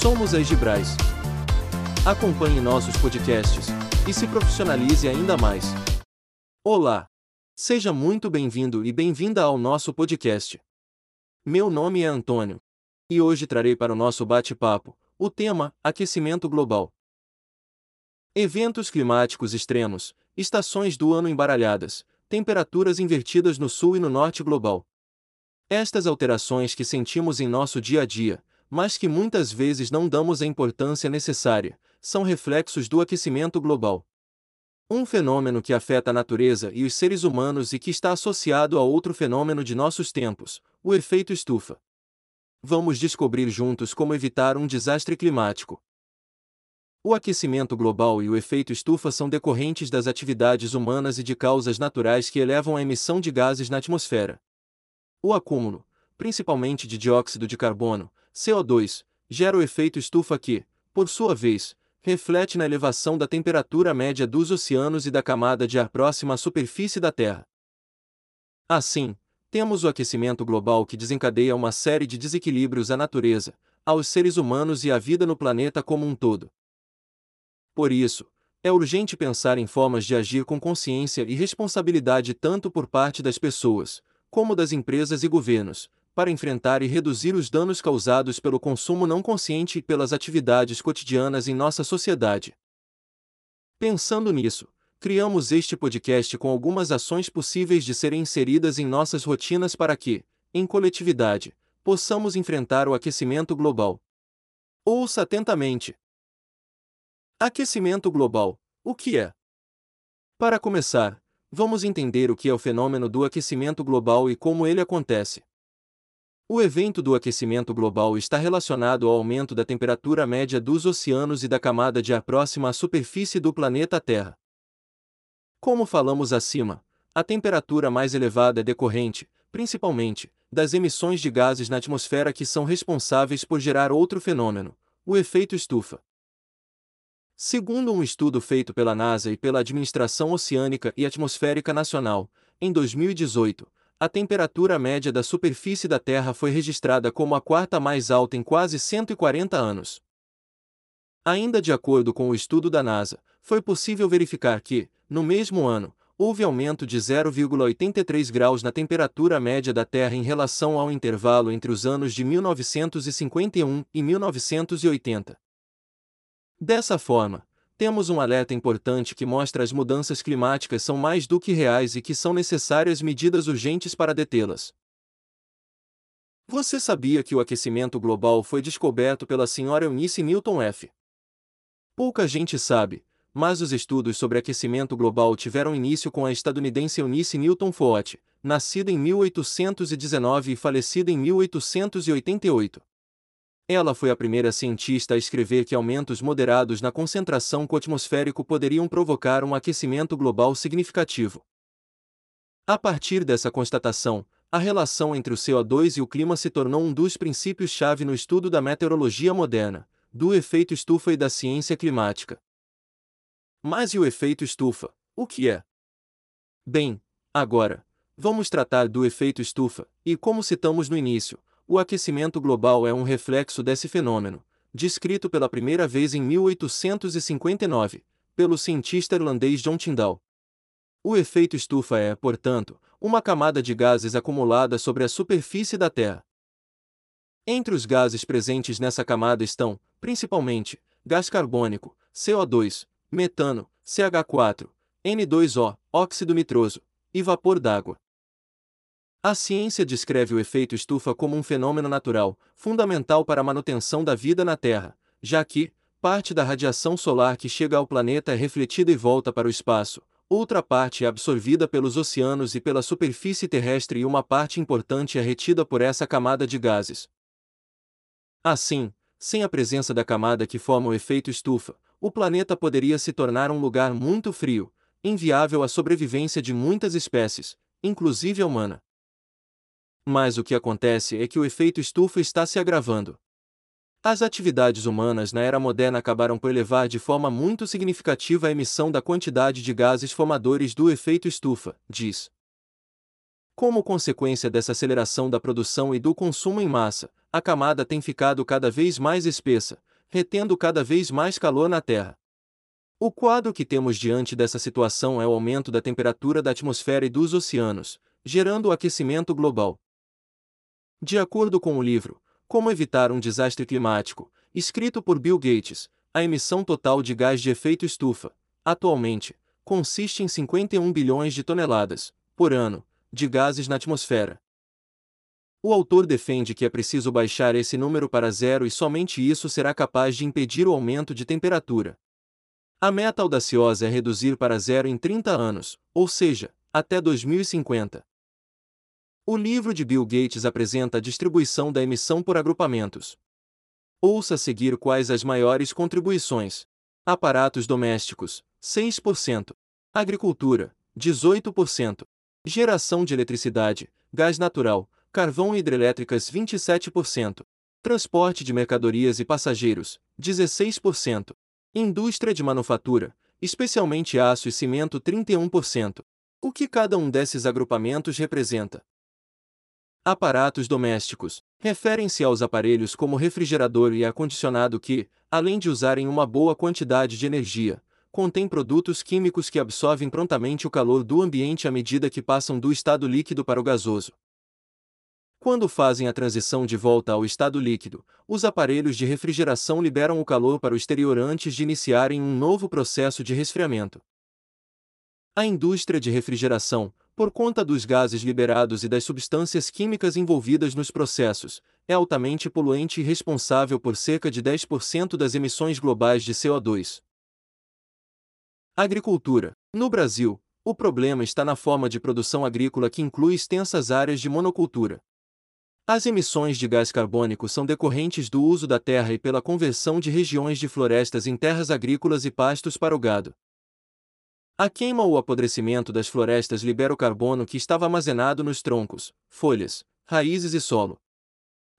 Somos a Egibrais. Acompanhe nossos podcasts e se profissionalize ainda mais. Olá! Seja muito bem-vindo e bem-vinda ao nosso podcast. Meu nome é Antônio. E hoje trarei para o nosso bate-papo o tema Aquecimento Global. Eventos climáticos extremos, estações do ano embaralhadas, temperaturas invertidas no sul e no norte global. Estas alterações que sentimos em nosso dia a dia, mas que muitas vezes não damos a importância necessária, são reflexos do aquecimento global. Um fenômeno que afeta a natureza e os seres humanos e que está associado a outro fenômeno de nossos tempos, o efeito estufa. Vamos descobrir juntos como evitar um desastre climático. O aquecimento global e o efeito estufa são decorrentes das atividades humanas e de causas naturais que elevam a emissão de gases na atmosfera. O acúmulo, principalmente de dióxido de carbono, CO2, gera o efeito estufa que, por sua vez, reflete na elevação da temperatura média dos oceanos e da camada de ar próxima à superfície da Terra. Assim, temos o aquecimento global que desencadeia uma série de desequilíbrios à natureza, aos seres humanos e à vida no planeta como um todo. Por isso, é urgente pensar em formas de agir com consciência e responsabilidade tanto por parte das pessoas, como das empresas e governos, para enfrentar e reduzir os danos causados pelo consumo não consciente e pelas atividades cotidianas em nossa sociedade. Pensando nisso, criamos este podcast com algumas ações possíveis de serem inseridas em nossas rotinas para que, em coletividade, possamos enfrentar o aquecimento global. Ouça atentamente. Aquecimento global: o que é? Para começar, vamos entender o que é o fenômeno do aquecimento global e como ele acontece. O evento do aquecimento global está relacionado ao aumento da temperatura média dos oceanos e da camada de ar próxima à superfície do planeta Terra. Como falamos acima, a temperatura mais elevada é decorrente, principalmente, das emissões de gases na atmosfera que são responsáveis por gerar outro fenômeno, o efeito estufa. Segundo um estudo feito pela NASA e pela Administração Oceânica e Atmosférica Nacional, em 2018, a temperatura média da superfície da Terra foi registrada como a quarta mais alta em quase 140 anos. Ainda de acordo com o estudo da NASA, foi possível verificar que, no mesmo ano, houve aumento de 0,83 graus na temperatura média da Terra em relação ao intervalo entre os anos de 1951 e 1980. Dessa forma, temos um alerta importante que mostra as mudanças climáticas são mais do que reais e que são necessárias medidas urgentes para detê-las. Você sabia que o aquecimento global foi descoberto pela senhora Eunice Newton F. Pouca gente sabe, mas os estudos sobre aquecimento global tiveram início com a estadunidense Eunice Newton Foote, nascida em 1819 e falecida em 1888. Ela foi a primeira cientista a escrever que aumentos moderados na concentração atmosférico poderiam provocar um aquecimento global significativo. A partir dessa constatação, a relação entre o CO2 e o clima se tornou um dos princípios-chave no estudo da meteorologia moderna, do efeito estufa e da ciência climática. Mas e o efeito estufa? O que é? Bem, agora, vamos tratar do efeito estufa, e como citamos no início, o aquecimento global é um reflexo desse fenômeno, descrito pela primeira vez em 1859, pelo cientista irlandês John Tyndall. O efeito estufa é, portanto, uma camada de gases acumulada sobre a superfície da Terra. Entre os gases presentes nessa camada estão, principalmente, gás carbônico, CO2, metano, CH4, N2O, óxido nitroso, e vapor d'água. A ciência descreve o efeito estufa como um fenômeno natural, fundamental para a manutenção da vida na Terra, já que, parte da radiação solar que chega ao planeta é refletida e volta para o espaço, outra parte é absorvida pelos oceanos e pela superfície terrestre e uma parte importante é retida por essa camada de gases. Assim, sem a presença da camada que forma o efeito estufa, o planeta poderia se tornar um lugar muito frio, inviável à sobrevivência de muitas espécies, inclusive a humana. Mas o que acontece é que o efeito estufa está se agravando. As atividades humanas na era moderna acabaram por elevar de forma muito significativa a emissão da quantidade de gases formadores do efeito estufa, diz. Como consequência dessa aceleração da produção e do consumo em massa, a camada tem ficado cada vez mais espessa, retendo cada vez mais calor na Terra. O quadro que temos diante dessa situação é o aumento da temperatura da atmosfera e dos oceanos, gerando o aquecimento global. De acordo com o livro Como Evitar um Desastre Climático, escrito por Bill Gates, a emissão total de gás de efeito estufa, atualmente, consiste em 51 bilhões de toneladas, por ano, de gases na atmosfera. O autor defende que é preciso baixar esse número para zero e somente isso será capaz de impedir o aumento de temperatura. A meta audaciosa é reduzir para zero em 30 anos, ou seja, até 2050. O livro de Bill Gates apresenta a distribuição da emissão por agrupamentos. Ouça a seguir quais as maiores contribuições: aparatos domésticos, 6%, agricultura, 18%, geração de eletricidade, gás natural, carvão e hidrelétricas, 27%, transporte de mercadorias e passageiros, 16%, Indústria de manufatura, especialmente aço e cimento 31%. O que cada um desses agrupamentos representa? Aparatos domésticos referem-se aos aparelhos como refrigerador e ar-condicionado que, além de usarem uma boa quantidade de energia, contêm produtos químicos que absorvem prontamente o calor do ambiente à medida que passam do estado líquido para o gasoso. Quando fazem a transição de volta ao estado líquido, os aparelhos de refrigeração liberam o calor para o exterior antes de iniciarem um novo processo de resfriamento. A indústria de refrigeração, por conta dos gases liberados e das substâncias químicas envolvidas nos processos, é altamente poluente e responsável por cerca de 10% das emissões globais de CO2. Agricultura. No Brasil, o problema está na forma de produção agrícola que inclui extensas áreas de monocultura. As emissões de gás carbônico são decorrentes do uso da terra e pela conversão de regiões de florestas em terras agrícolas e pastos para o gado. A queima ou apodrecimento das florestas libera o carbono que estava armazenado nos troncos, folhas, raízes e solo.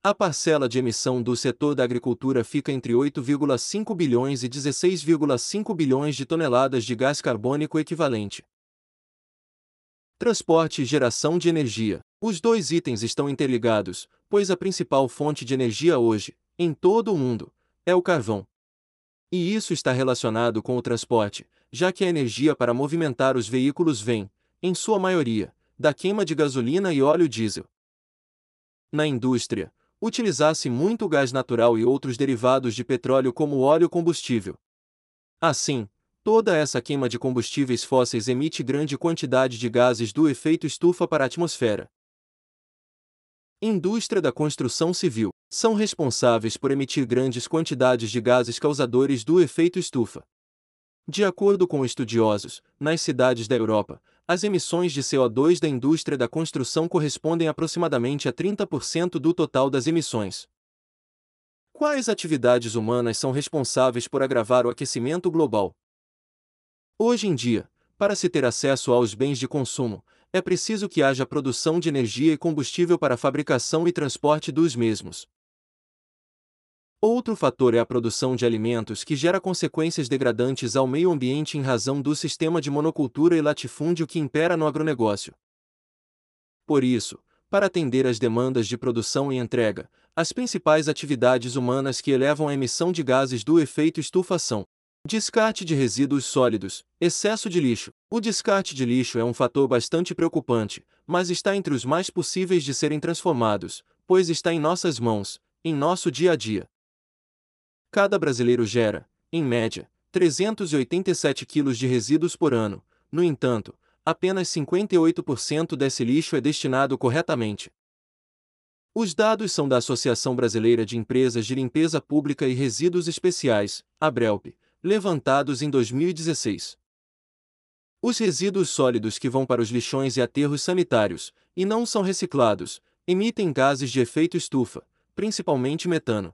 A parcela de emissão do setor da agricultura fica entre 8,5 bilhões e 16,5 bilhões de toneladas de gás carbônico equivalente. Transporte e geração de energia. Os dois itens estão interligados, pois a principal fonte de energia hoje, em todo o mundo, é o carvão. E isso está relacionado com o transporte, já que a energia para movimentar os veículos vem, em sua maioria, da queima de gasolina e óleo diesel. Na indústria, utiliza-se muito gás natural e outros derivados de petróleo como óleo combustível. Assim, Toda essa queima de combustíveis fósseis emite grande quantidade de gases do efeito estufa para a atmosfera. Indústria da construção civil são responsáveis por emitir grandes quantidades de gases causadores do efeito estufa. De acordo com estudiosos, nas cidades da Europa, as emissões de CO2 da indústria da construção correspondem aproximadamente a 30% do total das emissões. Quais atividades humanas são responsáveis por agravar o aquecimento global? Hoje em dia, para se ter acesso aos bens de consumo, é preciso que haja produção de energia e combustível para a fabricação e transporte dos mesmos. Outro fator é a produção de alimentos que gera consequências degradantes ao meio ambiente em razão do sistema de monocultura e latifúndio que impera no agronegócio. Por isso, para atender às demandas de produção e entrega, as principais atividades humanas que elevam a emissão de gases do efeito estufa são Descarte de resíduos sólidos, excesso de lixo. O descarte de lixo é um fator bastante preocupante, mas está entre os mais possíveis de serem transformados, pois está em nossas mãos, em nosso dia a dia. Cada brasileiro gera, em média, 387 quilos de resíduos por ano, no entanto, apenas 58% desse lixo é destinado corretamente. Os dados são da Associação Brasileira de Empresas de Limpeza Pública e Resíduos Especiais, ABRELP, levantados em 2016. Os resíduos sólidos que vão para os lixões e aterros sanitários, e não são reciclados, emitem gases de efeito estufa, principalmente metano.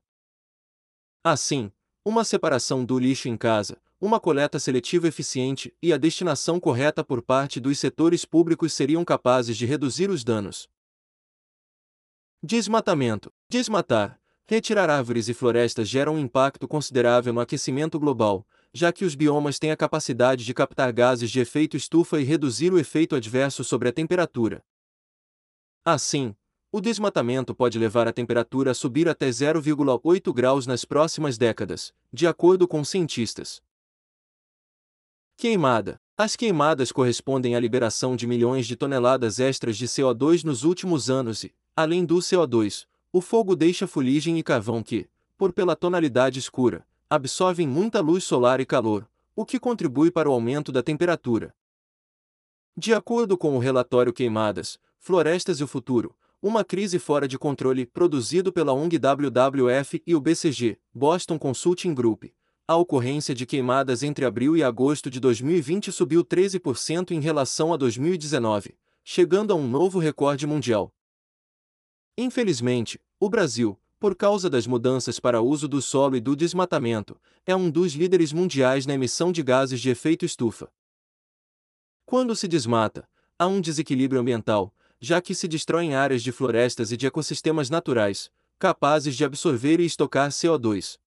Assim, uma separação do lixo em casa, uma coleta seletiva eficiente e a destinação correta por parte dos setores públicos seriam capazes de reduzir os danos. Desmatamento. Desmatar, Retirar árvores e florestas gera um impacto considerável no aquecimento global, já que os biomas têm a capacidade de captar gases de efeito estufa e reduzir o efeito adverso sobre a temperatura. Assim, o desmatamento pode levar a temperatura a subir até 0,8 graus nas próximas décadas, de acordo com cientistas. Queimada. As queimadas correspondem à liberação de milhões de toneladas extras de CO2 nos últimos anos e, além do CO2, o fogo deixa fuligem e carvão que, por pela tonalidade escura, absorvem muita luz solar e calor, o que contribui para o aumento da temperatura. De acordo com o relatório Queimadas, Florestas e o Futuro, uma crise fora de controle, produzido pela ONG WWF e o BCG, Boston Consulting Group, a ocorrência de queimadas entre abril e agosto de 2020 subiu 13% em relação a 2019, chegando a um novo recorde mundial. Infelizmente, o Brasil, por causa das mudanças para uso do solo e do desmatamento, é um dos líderes mundiais na emissão de gases de efeito estufa. Quando se desmata, há um desequilíbrio ambiental, já que se destroem áreas de florestas e de ecossistemas naturais, capazes de absorver e estocar CO2.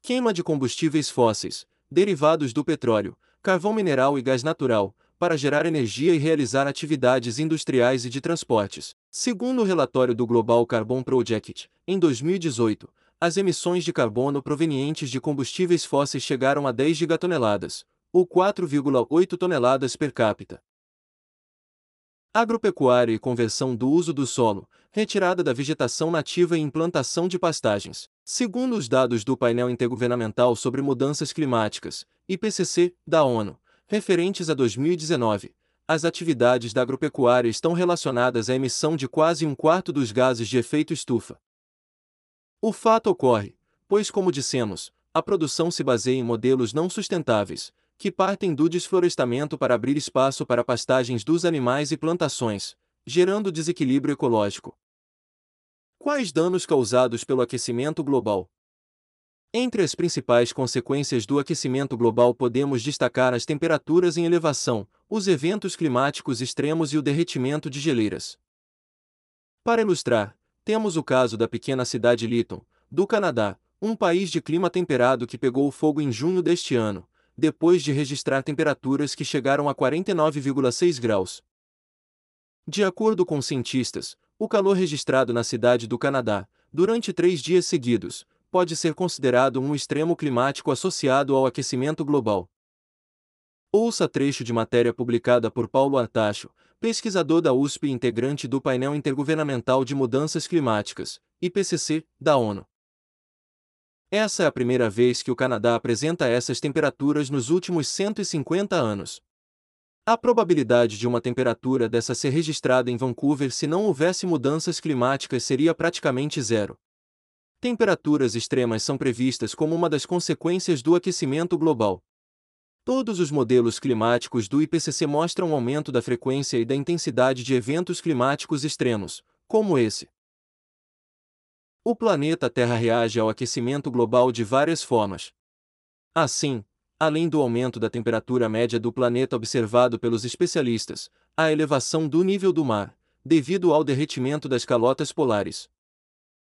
Queima de combustíveis fósseis, derivados do petróleo, carvão mineral e gás natural, para gerar energia e realizar atividades industriais e de transportes. Segundo o relatório do Global Carbon Project, em 2018, as emissões de carbono provenientes de combustíveis fósseis chegaram a 10 gigatoneladas, ou 4,8 toneladas per capita. Agropecuária e conversão do uso do solo, retirada da vegetação nativa e implantação de pastagens. Segundo os dados do painel intergovernamental sobre mudanças climáticas, IPCC, da ONU, referentes a 2019, as atividades da agropecuária estão relacionadas à emissão de quase um quarto dos gases de efeito estufa. O fato ocorre, pois, como dissemos, a produção se baseia em modelos não sustentáveis, que partem do desflorestamento para abrir espaço para pastagens dos animais e plantações, gerando desequilíbrio ecológico. Quais danos causados pelo aquecimento global? Entre as principais consequências do aquecimento global podemos destacar as temperaturas em elevação, os eventos climáticos extremos e o derretimento de geleiras. Para ilustrar, temos o caso da pequena cidade Lytton, do Canadá, um país de clima temperado que pegou fogo em junho deste ano, depois de registrar temperaturas que chegaram a 49,6 graus. De acordo com cientistas, o calor registrado na cidade do Canadá, durante três dias seguidos, pode ser considerado um extremo climático associado ao aquecimento global. Ouça trecho de matéria publicada por Paulo Artacho, pesquisador da USP e integrante do painel intergovernamental de mudanças climáticas, IPCC, da ONU. Essa é a primeira vez que o Canadá apresenta essas temperaturas nos últimos 150 anos. A probabilidade de uma temperatura dessa ser registrada em Vancouver se não houvesse mudanças climáticas seria praticamente zero. Temperaturas extremas são previstas como uma das consequências do aquecimento global. Todos os modelos climáticos do IPCC mostram um aumento da frequência e da intensidade de eventos climáticos extremos, como esse. O planeta Terra reage ao aquecimento global de várias formas. Assim, além do aumento da temperatura média do planeta observado pelos especialistas, a elevação do nível do mar, devido ao derretimento das calotas polares.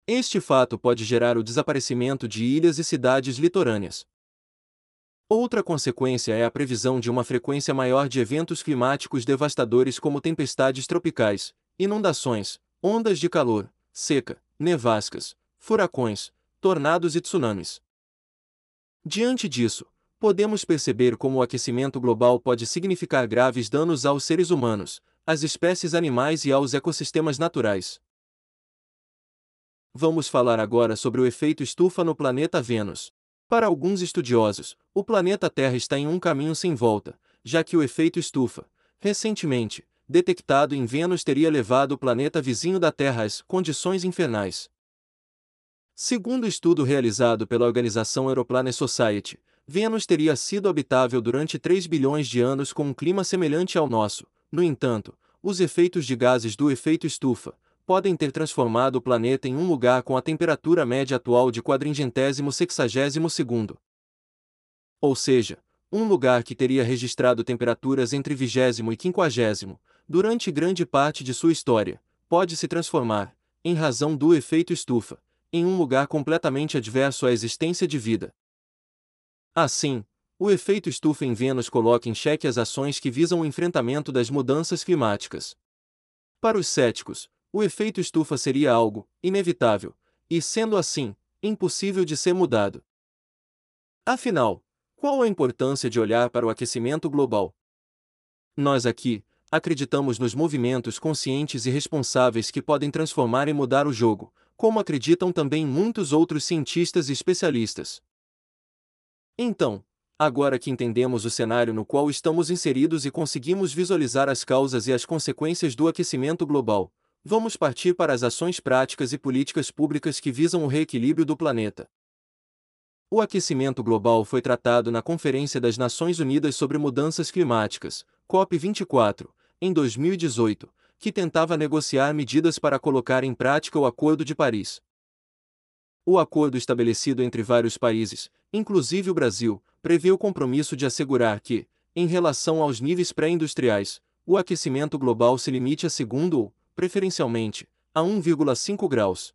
Este fato pode gerar o desaparecimento de ilhas e cidades litorâneas. Outra consequência é a previsão de uma frequência maior de eventos climáticos devastadores como tempestades tropicais, inundações, ondas de calor, seca, nevascas, furacões, tornados e tsunamis. Diante disso, podemos perceber como o aquecimento global pode significar graves danos aos seres humanos, às espécies animais e aos ecossistemas naturais. Vamos falar agora sobre o efeito estufa no planeta Vênus. Para alguns estudiosos, o planeta Terra está em um caminho sem volta, já que o efeito estufa, recentemente, detectado em Vênus teria levado o planeta vizinho da Terra às condições infernais. Segundo estudo realizado pela organização Aeroplanet Society, Vênus teria sido habitável durante 3 bilhões de anos com um clima semelhante ao nosso. No entanto, os efeitos de gases do efeito estufa podem ter transformado o planeta em um lugar com a temperatura média atual de quadringentésimo sexagésimo segundo. Ou seja, um lugar que teria registrado temperaturas entre vigésimo e quinquagésimo, durante grande parte de sua história, pode se transformar, em razão do efeito estufa, em um lugar completamente adverso à existência de vida. Assim, o efeito estufa em Vênus coloca em xeque as ações que visam o enfrentamento das mudanças climáticas. Para os céticos, o efeito estufa seria algo inevitável, e sendo assim, impossível de ser mudado. Afinal, qual a importância de olhar para o aquecimento global? Nós aqui, acreditamos nos movimentos conscientes e responsáveis que podem transformar e mudar o jogo, como acreditam também muitos outros cientistas e especialistas. Então, agora que entendemos o cenário no qual estamos inseridos e conseguimos visualizar as causas e as consequências do aquecimento global, vamos partir para as ações práticas e políticas públicas que visam o reequilíbrio do planeta. O aquecimento global foi tratado na Conferência das Nações Unidas sobre Mudanças Climáticas, COP24, em 2018, que tentava negociar medidas para colocar em prática o Acordo de Paris. O acordo estabelecido entre vários países, inclusive o Brasil, prevê o compromisso de assegurar que, em relação aos níveis pré-industriais, o aquecimento global se limite a segundo ou, preferencialmente, a 1,5 graus.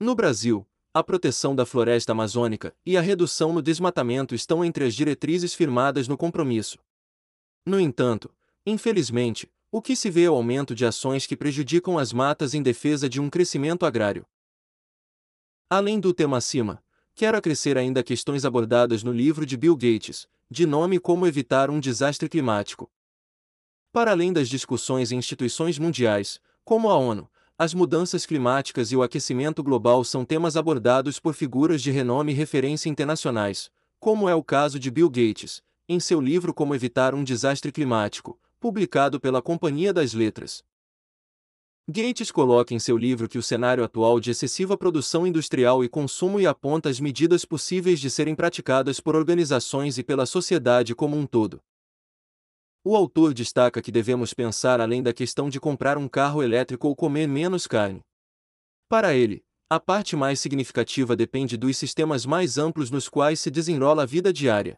No Brasil, a proteção da floresta amazônica e a redução no desmatamento estão entre as diretrizes firmadas no compromisso. No entanto, infelizmente, o que se vê é o aumento de ações que prejudicam as matas em defesa de um crescimento agrário. Além do tema acima, quero acrescer ainda questões abordadas no livro de Bill Gates, de nome Como Evitar um Desastre Climático. Para além das discussões em instituições mundiais, como a ONU, as mudanças climáticas e o aquecimento global são temas abordados por figuras de renome e referência internacionais, como é o caso de Bill Gates, em seu livro Como Evitar um Desastre Climático, publicado pela Companhia das Letras. Gates coloca em seu livro que o cenário atual de excessiva produção industrial e consumo e aponta as medidas possíveis de serem praticadas por organizações e pela sociedade como um todo. O autor destaca que devemos pensar além da questão de comprar um carro elétrico ou comer menos carne. Para ele, a parte mais significativa depende dos sistemas mais amplos nos quais se desenrola a vida diária.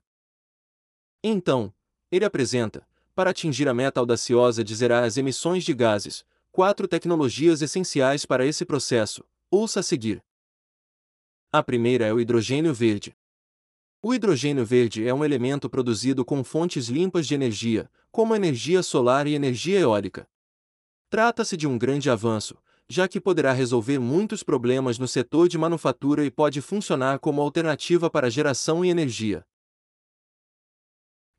Então, ele apresenta, para atingir a meta audaciosa de zerar as emissões de gases, quatro tecnologias essenciais para esse processo. Ouça a seguir. A primeira é o hidrogênio verde. O hidrogênio verde é um elemento produzido com fontes limpas de energia, como energia solar e energia eólica. Trata-se de um grande avanço, já que poderá resolver muitos problemas no setor de manufatura e pode funcionar como alternativa para geração e energia.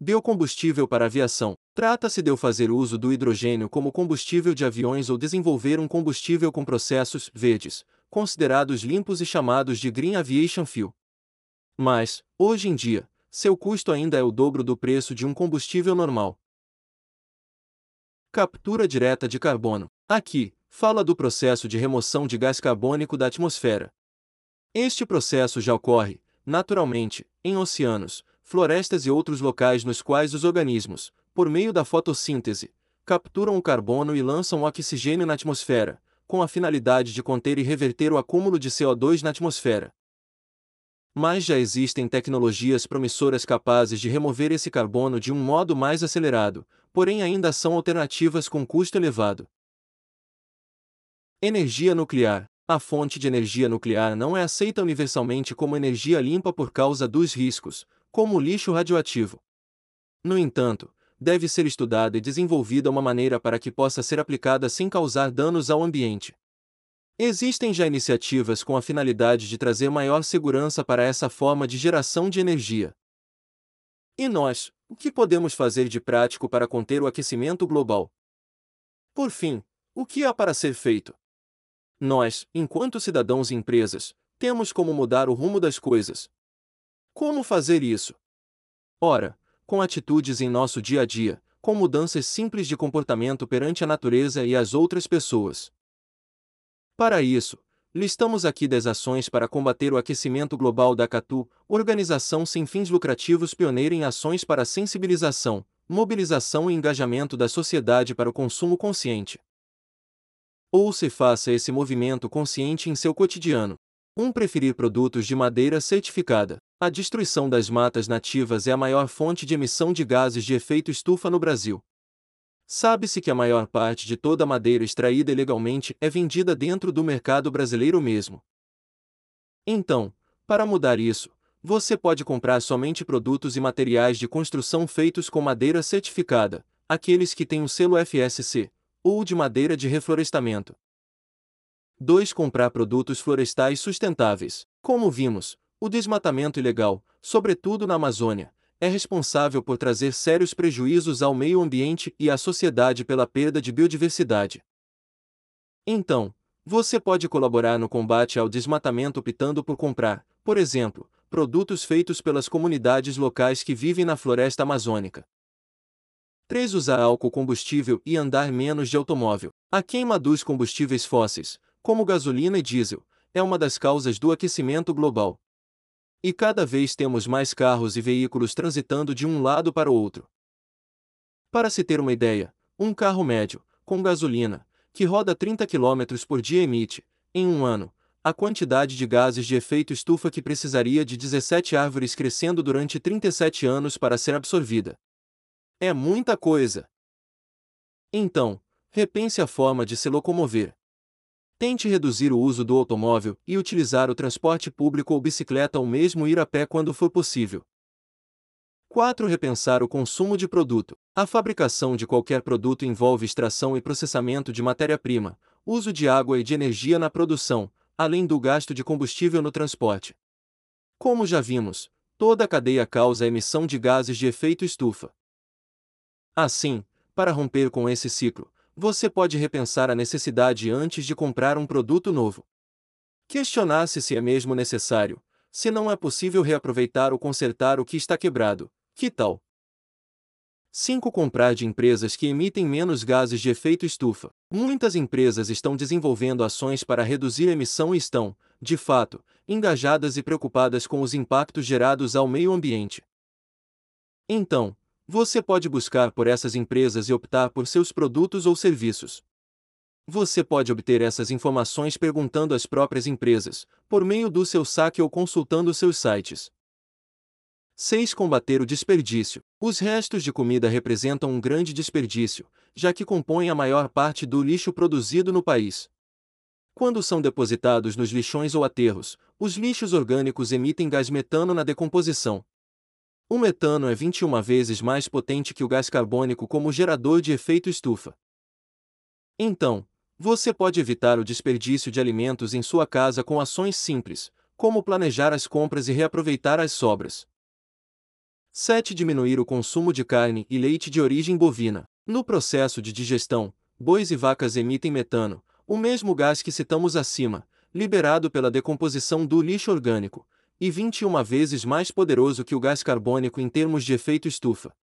Biocombustível para aviação. Trata-se de eu fazer uso do hidrogênio como combustível de aviões ou desenvolver um combustível com processos verdes, considerados limpos e chamados de Green Aviation Fuel. Mas, hoje em dia, seu custo ainda é o dobro do preço de um combustível normal. Captura direta de carbono. Aqui, fala do processo de remoção de gás carbônico da atmosfera. Este processo já ocorre, naturalmente, em oceanos, florestas e outros locais nos quais os organismos, por meio da fotossíntese, capturam o carbono e lançam o oxigênio na atmosfera, com a finalidade de conter e reverter o acúmulo de CO2 na atmosfera. Mas já existem tecnologias promissoras capazes de remover esse carbono de um modo mais acelerado, porém ainda são alternativas com custo elevado. Energia nuclear. A fonte de energia nuclear não é aceita universalmente como energia limpa por causa dos riscos, como o lixo radioativo. No entanto, deve ser estudada e desenvolvida uma maneira para que possa ser aplicada sem causar danos ao ambiente. Existem já iniciativas com a finalidade de trazer maior segurança para essa forma de geração de energia. E nós, o que podemos fazer de prático para conter o aquecimento global? Por fim, o que há para ser feito? Nós, enquanto cidadãos e empresas, temos como mudar o rumo das coisas, como fazer isso? Ora, com atitudes em nosso dia a dia, com mudanças simples de comportamento perante a natureza e as outras pessoas. Para isso, listamos aqui 10 ações para combater o aquecimento global da CATU, organização sem fins lucrativos pioneira em ações para sensibilização, mobilização e engajamento da sociedade para o consumo consciente. Ou se faça esse movimento consciente em seu cotidiano. 1. Um, preferir produtos de madeira certificada. A destruição das matas nativas é a maior fonte de emissão de gases de efeito estufa no Brasil. Sabe-se que a maior parte de toda a madeira extraída ilegalmente é vendida dentro do mercado brasileiro mesmo. Então, para mudar isso, você pode comprar somente produtos e materiais de construção feitos com madeira certificada, aqueles que têm o selo FSC, ou de madeira de reflorestamento. 2. Comprar produtos florestais sustentáveis. Como vimos, o desmatamento ilegal, sobretudo na Amazônia, é responsável por trazer sérios prejuízos ao meio ambiente e à sociedade pela perda de biodiversidade. Então, você pode colaborar no combate ao desmatamento optando por comprar, por exemplo, produtos feitos pelas comunidades locais que vivem na floresta amazônica. 3. Usar álcool combustível e andar menos de automóvel. A queima dos combustíveis fósseis, como gasolina e diesel, é uma das causas do aquecimento global. E cada vez temos mais carros e veículos transitando de um lado para o outro. Para se ter uma ideia, um carro médio, com gasolina, que roda 30 km por dia emite, em um ano, a quantidade de gases de efeito estufa que precisaria de 17 árvores crescendo durante 37 anos para ser absorvida. É muita coisa! Então, repense a forma de se locomover. Tente reduzir o uso do automóvel e utilizar o transporte público ou bicicleta ou mesmo ir a pé quando for possível. 4. Repensar o consumo de produto. A fabricação de qualquer produto envolve extração e processamento de matéria-prima, uso de água e de energia na produção, além do gasto de combustível no transporte. Como já vimos, toda a cadeia causa a emissão de gases de efeito estufa. Assim, para romper com esse ciclo, você pode repensar a necessidade antes de comprar um produto novo. Questionar-se se é mesmo necessário, se não é possível reaproveitar ou consertar o que está quebrado, que tal? 5. Comprar de empresas que emitem menos gases de efeito estufa. Muitas empresas estão desenvolvendo ações para reduzir a emissão e estão, de fato, engajadas e preocupadas com os impactos gerados ao meio ambiente. Então, você pode buscar por essas empresas e optar por seus produtos ou serviços. Você pode obter essas informações perguntando às próprias empresas, por meio do seu saque ou consultando seus sites. 6. Combater o desperdício. Os restos de comida representam um grande desperdício, já que compõem a maior parte do lixo produzido no país. Quando são depositados nos lixões ou aterros, os lixos orgânicos emitem gás metano na decomposição, o metano é 21 vezes mais potente que o gás carbônico como gerador de efeito estufa. Então, você pode evitar o desperdício de alimentos em sua casa com ações simples, como planejar as compras e reaproveitar as sobras. 7. Diminuir o consumo de carne e leite de origem bovina. No processo de digestão, bois e vacas emitem metano, o mesmo gás que citamos acima, liberado pela decomposição do lixo orgânico, e 21 vezes mais poderoso que o gás carbônico em termos de efeito estufa.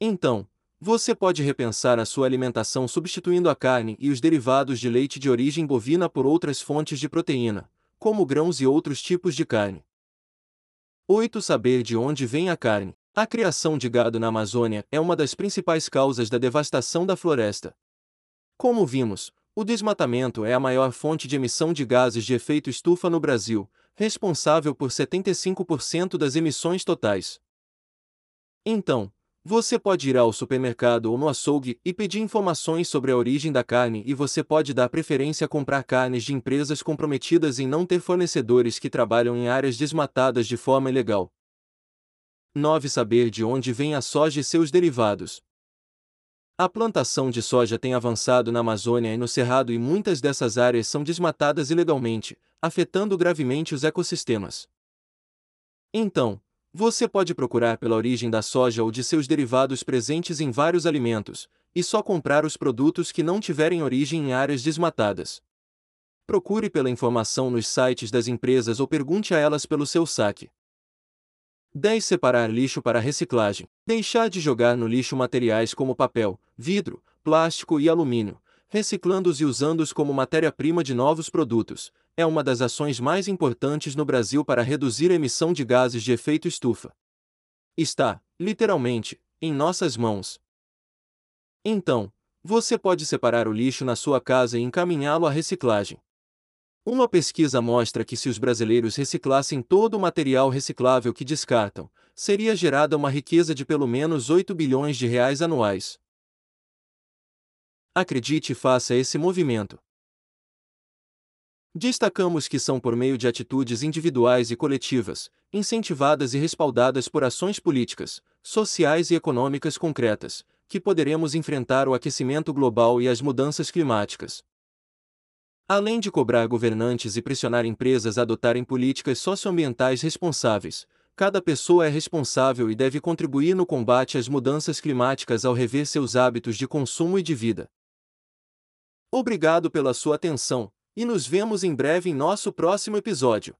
Então, você pode repensar a sua alimentação substituindo a carne e os derivados de leite de origem bovina por outras fontes de proteína, como grãos e outros tipos de carne. 8. Saber de onde vem a carne. A criação de gado na Amazônia é uma das principais causas da devastação da floresta. Como vimos, o desmatamento é a maior fonte de emissão de gases de efeito estufa no Brasil, responsável por 75% das emissões totais. Então, você pode ir ao supermercado ou no açougue e pedir informações sobre a origem da carne e você pode dar preferência a comprar carnes de empresas comprometidas em não ter fornecedores que trabalham em áreas desmatadas de forma ilegal. 9. Saber de onde vem a soja e seus derivados. A plantação de soja tem avançado na Amazônia e no Cerrado e muitas dessas áreas são desmatadas ilegalmente, afetando gravemente os ecossistemas. Então, você pode procurar pela origem da soja ou de seus derivados presentes em vários alimentos, e só comprar os produtos que não tiverem origem em áreas desmatadas. Procure pela informação nos sites das empresas ou pergunte a elas pelo seu saque. 10. Separar lixo para reciclagem. Deixar de jogar no lixo materiais como papel, vidro, plástico e alumínio, reciclando-os e usando-os como matéria-prima de novos produtos, é uma das ações mais importantes no Brasil para reduzir a emissão de gases de efeito estufa. Está, literalmente, em nossas mãos. Então, você pode separar o lixo na sua casa e encaminhá-lo à reciclagem. Uma pesquisa mostra que se os brasileiros reciclassem todo o material reciclável que descartam, seria gerada uma riqueza de pelo menos 8 bilhões de reais anuais. Acredite e faça esse movimento. Destacamos que são por meio de atitudes individuais e coletivas, incentivadas e respaldadas por ações políticas, sociais e econômicas concretas, que poderemos enfrentar o aquecimento global e as mudanças climáticas. Além de cobrar governantes e pressionar empresas a adotarem políticas socioambientais responsáveis, cada pessoa é responsável e deve contribuir no combate às mudanças climáticas ao rever seus hábitos de consumo e de vida. Obrigado pela sua atenção, e nos vemos em breve em nosso próximo episódio.